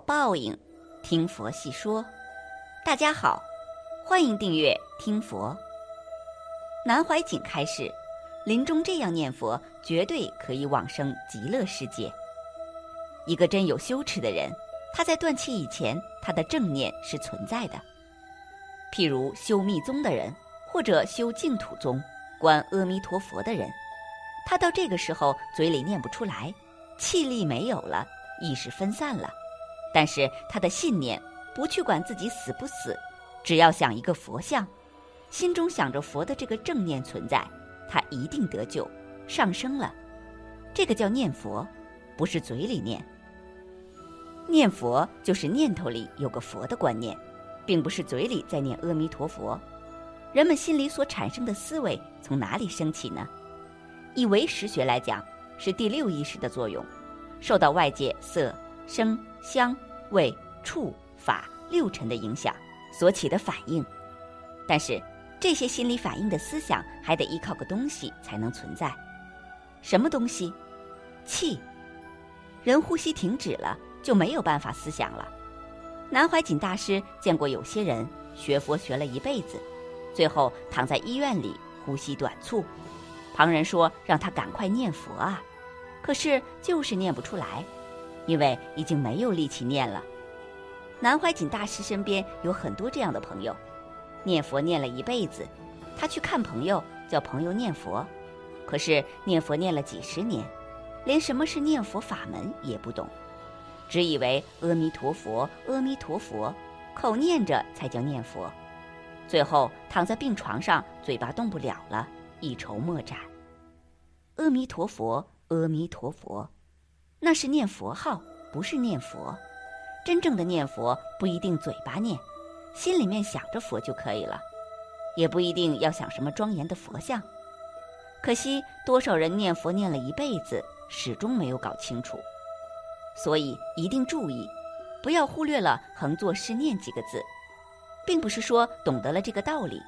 报应，听佛细说。大家好，欢迎订阅听佛。南怀瑾开示：临终这样念佛，绝对可以往生极乐世界。一个真有羞耻的人，他在断气以前，他的正念是存在的。譬如修密宗的人，或者修净土宗、观阿弥陀佛的人，他到这个时候嘴里念不出来，气力没有了。意识分散了，但是他的信念不去管自己死不死，只要想一个佛像，心中想着佛的这个正念存在，他一定得救，上升了。这个叫念佛，不是嘴里念。念佛就是念头里有个佛的观念，并不是嘴里在念阿弥陀佛。人们心里所产生的思维从哪里升起呢？以唯识学来讲，是第六意识的作用。受到外界色、声、香、味、触、法六尘的影响所起的反应，但是这些心理反应的思想还得依靠个东西才能存在。什么东西？气。人呼吸停止了，就没有办法思想了。南怀瑾大师见过有些人学佛学了一辈子，最后躺在医院里呼吸短促，旁人说让他赶快念佛啊。可是就是念不出来，因为已经没有力气念了。南怀瑾大师身边有很多这样的朋友，念佛念了一辈子，他去看朋友，叫朋友念佛，可是念佛念了几十年，连什么是念佛法门也不懂，只以为阿弥陀佛，阿弥陀佛，口念着才叫念佛，最后躺在病床上，嘴巴动不了了，一筹莫展。阿弥陀佛。阿弥陀佛，那是念佛号，不是念佛。真正的念佛不一定嘴巴念，心里面想着佛就可以了，也不一定要想什么庄严的佛像。可惜多少人念佛念了一辈子，始终没有搞清楚。所以一定注意，不要忽略了横作是念几个字，并不是说懂得了这个道理，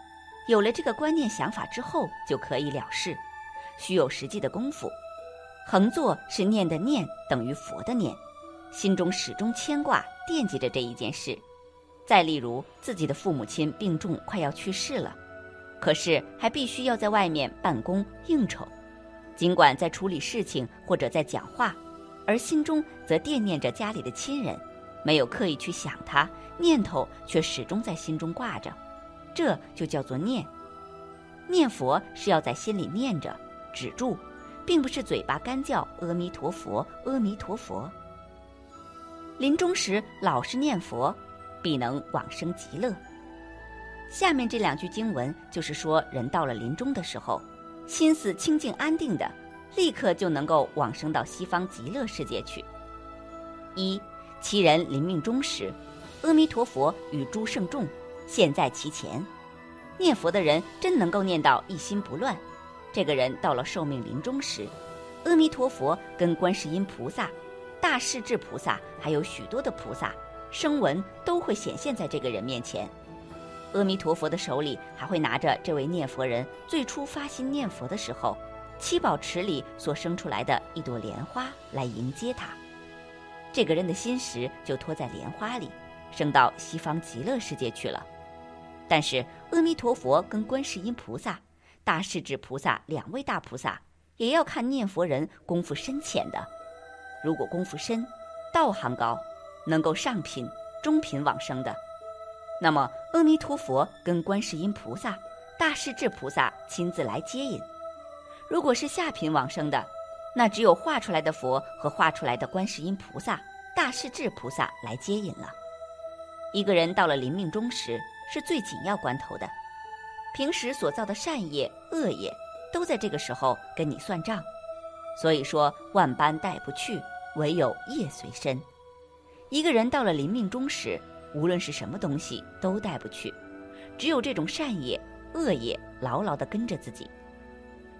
有了这个观念想法之后就可以了事，需有实际的功夫。横坐是念的念等于佛的念，心中始终牵挂惦记着这一件事。再例如，自己的父母亲病重，快要去世了，可是还必须要在外面办公应酬，尽管在处理事情或者在讲话，而心中则惦念着家里的亲人，没有刻意去想他，念头却始终在心中挂着，这就叫做念。念佛是要在心里念着，止住。并不是嘴巴干叫阿弥陀佛，阿弥陀佛。临终时老是念佛，必能往生极乐。下面这两句经文就是说，人到了临终的时候，心思清净安定的，立刻就能够往生到西方极乐世界去。一，其人临命终时，阿弥陀佛与诸圣众现在其前，念佛的人真能够念到一心不乱。这个人到了寿命临终时，阿弥陀佛跟观世音菩萨、大势至菩萨，还有许多的菩萨声闻都会显现在这个人面前。阿弥陀佛的手里还会拿着这位念佛人最初发心念佛的时候，七宝池里所生出来的一朵莲花来迎接他。这个人的心识就托在莲花里，升到西方极乐世界去了。但是阿弥陀佛跟观世音菩萨。大势至菩萨两位大菩萨，也要看念佛人功夫深浅的。如果功夫深，道行高，能够上品、中品往生的，那么阿弥陀佛跟观世音菩萨、大势至菩萨亲自来接引。如果是下品往生的，那只有画出来的佛和画出来的观世音菩萨、大势至菩萨来接引了。一个人到了临命终时，是最紧要关头的。平时所造的善业、恶业，都在这个时候跟你算账。所以说，万般带不去，唯有业随身。一个人到了临命终时，无论是什么东西都带不去，只有这种善业、恶业牢牢地跟着自己。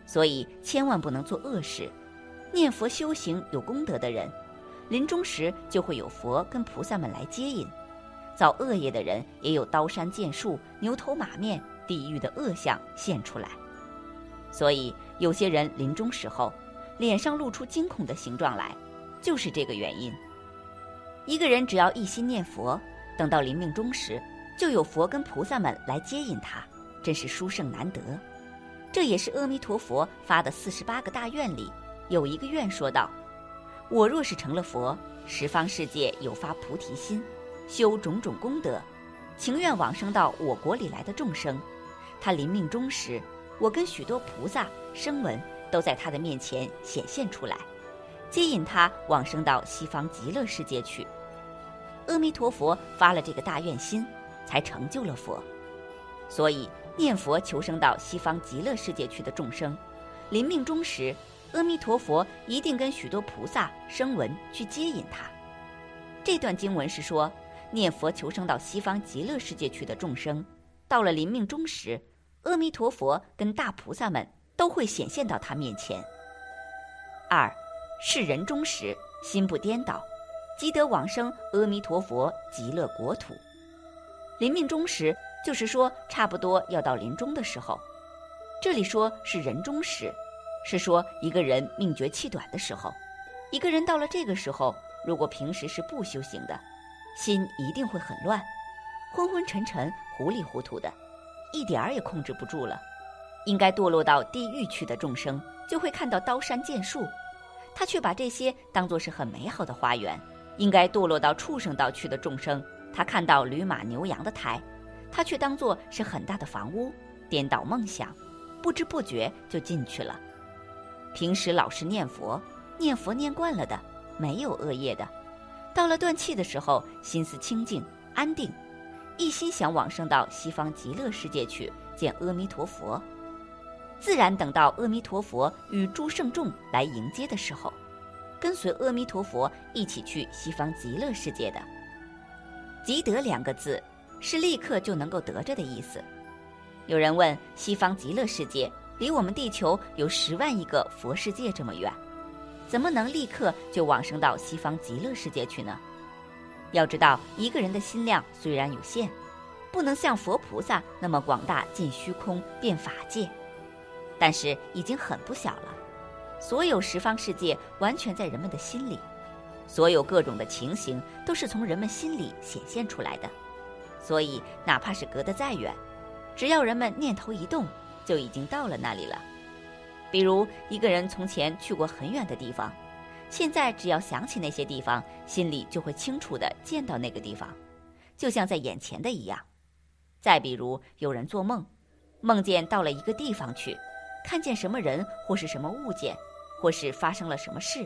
所以千万不能做恶事。念佛修行有功德的人，临终时就会有佛跟菩萨们来接引；造恶业的人，也有刀山剑树、牛头马面。地狱的恶相现出来，所以有些人临终时候脸上露出惊恐的形状来，就是这个原因。一个人只要一心念佛，等到临命终时，就有佛跟菩萨们来接引他，真是殊胜难得。这也是阿弥陀佛发的四十八个大愿里有一个愿说道：“我若是成了佛，十方世界有发菩提心，修种种功德，情愿往生到我国里来的众生，他临命终时，我跟许多菩萨声闻都在他的面前显现出来。”接引他往生到西方极乐世界去，阿弥陀佛发了这个大愿心，才成就了佛。所以念佛求生到西方极乐世界去的众生，临命终时，阿弥陀佛一定跟许多菩萨声闻去接引他。这段经文是说，念佛求生到西方极乐世界去的众生，到了临命终时，阿弥陀佛跟大菩萨们都会显现到他面前。二。是人终时心不颠倒，即得往生阿弥陀佛极乐国土。临命终时，就是说差不多要到临终的时候。这里说是人终时，是说一个人命绝气短的时候。一个人到了这个时候，如果平时是不修行的，心一定会很乱，昏昏沉沉、糊里糊涂的，一点儿也控制不住了。应该堕落到地狱去的众生，就会看到刀山剑树。他却把这些当作是很美好的花园，应该堕落到畜生道去的众生，他看到驴马牛羊的胎，他却当作是很大的房屋，颠倒梦想，不知不觉就进去了。平时老是念佛，念佛念惯了的，没有恶业的，到了断气的时候，心思清净安定，一心想往生到西方极乐世界去见阿弥陀佛。自然等到阿弥陀佛与诸圣众来迎接的时候，跟随阿弥陀佛一起去西方极乐世界的。即得两个字，是立刻就能够得着的意思。有人问：西方极乐世界离我们地球有十万亿个佛世界这么远，怎么能立刻就往生到西方极乐世界去呢？要知道，一个人的心量虽然有限，不能像佛菩萨那么广大，尽虚空遍法界。但是已经很不小了，所有十方世界完全在人们的心里，所有各种的情形都是从人们心里显现出来的，所以哪怕是隔得再远，只要人们念头一动，就已经到了那里了。比如一个人从前去过很远的地方，现在只要想起那些地方，心里就会清楚的见到那个地方，就像在眼前的一样。再比如有人做梦，梦见到了一个地方去。看见什么人或是什么物件，或是发生了什么事，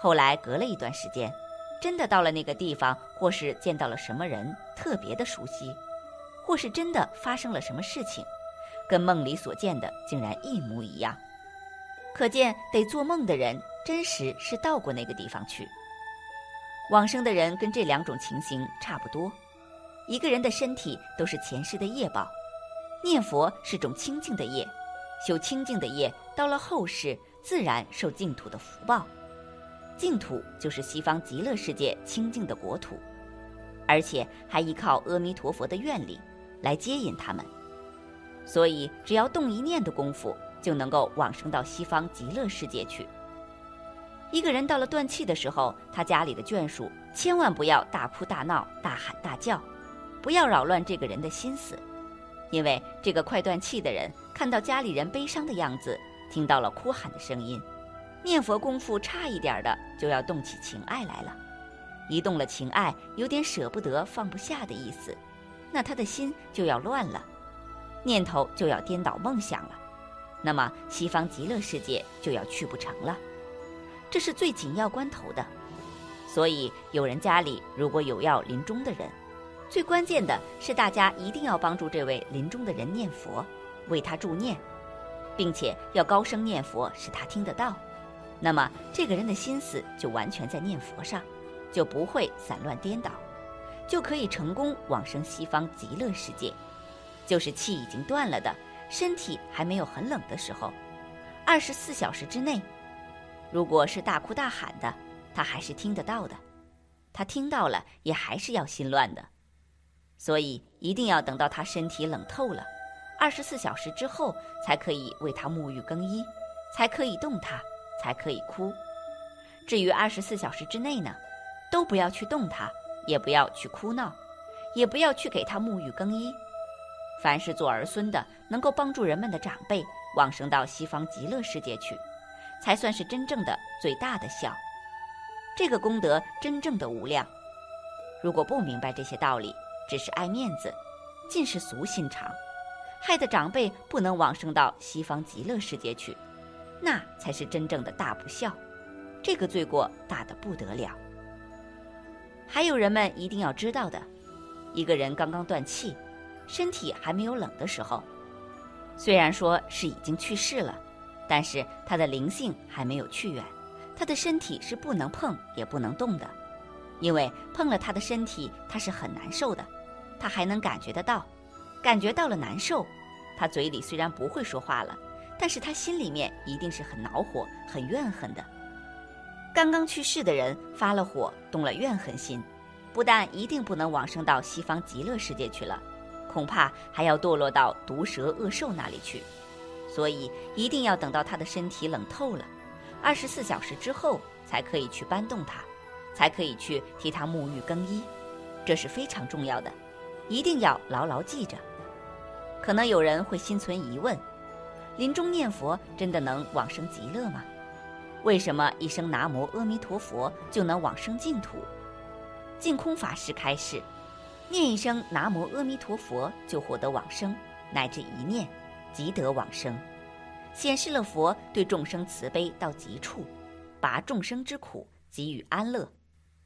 后来隔了一段时间，真的到了那个地方，或是见到了什么人特别的熟悉，或是真的发生了什么事情，跟梦里所见的竟然一模一样，可见得做梦的人真实是到过那个地方去。往生的人跟这两种情形差不多，一个人的身体都是前世的业报，念佛是种清净的业。修清净的业，到了后世自然受净土的福报。净土就是西方极乐世界清净的国土，而且还依靠阿弥陀佛的愿力来接引他们。所以，只要动一念的功夫，就能够往生到西方极乐世界去。一个人到了断气的时候，他家里的眷属千万不要大哭大闹、大喊大叫，不要扰乱这个人的心思。因为这个快断气的人看到家里人悲伤的样子，听到了哭喊的声音，念佛功夫差一点的就要动起情爱来了。一动了情爱，有点舍不得、放不下的意思，那他的心就要乱了，念头就要颠倒梦想了，那么西方极乐世界就要去不成了。这是最紧要关头的，所以有人家里如果有要临终的人。最关键的是，大家一定要帮助这位临终的人念佛，为他助念，并且要高声念佛，使他听得到。那么，这个人的心思就完全在念佛上，就不会散乱颠倒，就可以成功往生西方极乐世界。就是气已经断了的，身体还没有很冷的时候，二十四小时之内，如果是大哭大喊的，他还是听得到的。他听到了，也还是要心乱的。所以一定要等到他身体冷透了，二十四小时之后才可以为他沐浴更衣，才可以动他，才可以哭。至于二十四小时之内呢，都不要去动他，也不要去哭闹，也不要去给他沐浴更衣。凡是做儿孙的，能够帮助人们的长辈往生到西方极乐世界去，才算是真正的最大的孝。这个功德真正的无量。如果不明白这些道理，只是爱面子，尽是俗心肠，害得长辈不能往生到西方极乐世界去，那才是真正的大不孝。这个罪过大的不得了。还有人们一定要知道的，一个人刚刚断气，身体还没有冷的时候，虽然说是已经去世了，但是他的灵性还没有去远，他的身体是不能碰也不能动的，因为碰了他的身体，他是很难受的，他还能感觉得到，感觉到了难受，他嘴里虽然不会说话了，但是他心里面一定是很恼火、很怨恨的。刚刚去世的人发了火，动了怨恨心，不但一定不能往生到西方极乐世界去了，恐怕还要堕落到毒蛇恶兽那里去。所以一定要等到他的身体冷透了，二十四小时之后才可以去搬动他，才可以去替他沐浴更衣，这是非常重要的，一定要牢牢记着。可能有人会心存疑问：临终念佛真的能往生极乐吗？为什么一声南无阿弥陀佛就能往生净土？净空法师开示：念一声南无阿弥陀佛就获得往生，乃至一念即得往生，显示了佛对众生慈悲到极处，拔众生之苦，给予安乐。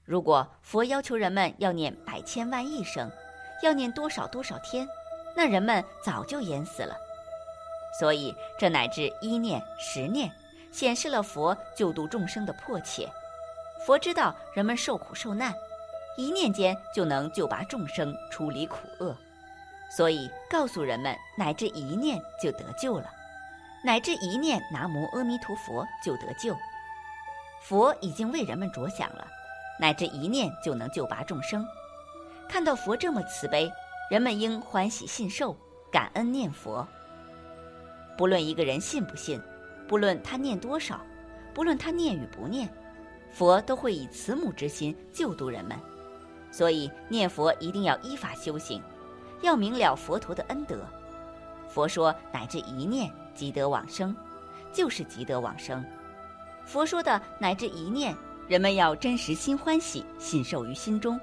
如果佛要求人们要念百千万亿声，要念多少多少天，那人们早就淹死了。所以这乃至一念十念。显示了佛救度众生的迫切。佛知道人们受苦受难，一念间就能救拔众生出离苦厄，所以告诉人们，乃至一念就得救了，乃至一念南无阿弥陀佛就得救。佛已经为人们着想了，乃至一念就能救拔众生。看到佛这么慈悲，人们应欢喜信受，感恩念佛。不论一个人信不信。不论他念多少，不论他念与不念，佛都会以慈母之心救度人们。所以念佛一定要依法修行，要明了佛陀的恩德。佛说乃至一念即得往生，就是即得往生。佛说的乃至一念，人们要真实心欢喜，信受于心中。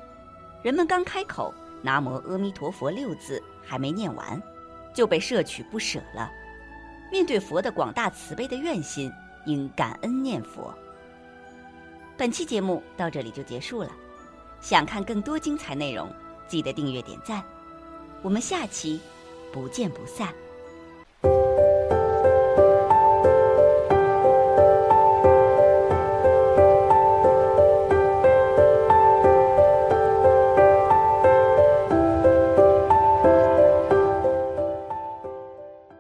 人们刚开口“南无阿弥陀佛”六字还没念完，就被摄取不舍了。面对佛的广大慈悲的愿心，应感恩念佛。本期节目到这里就结束了，想看更多精彩内容，记得订阅点赞。我们下期不见不散。